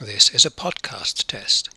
This is a podcast test.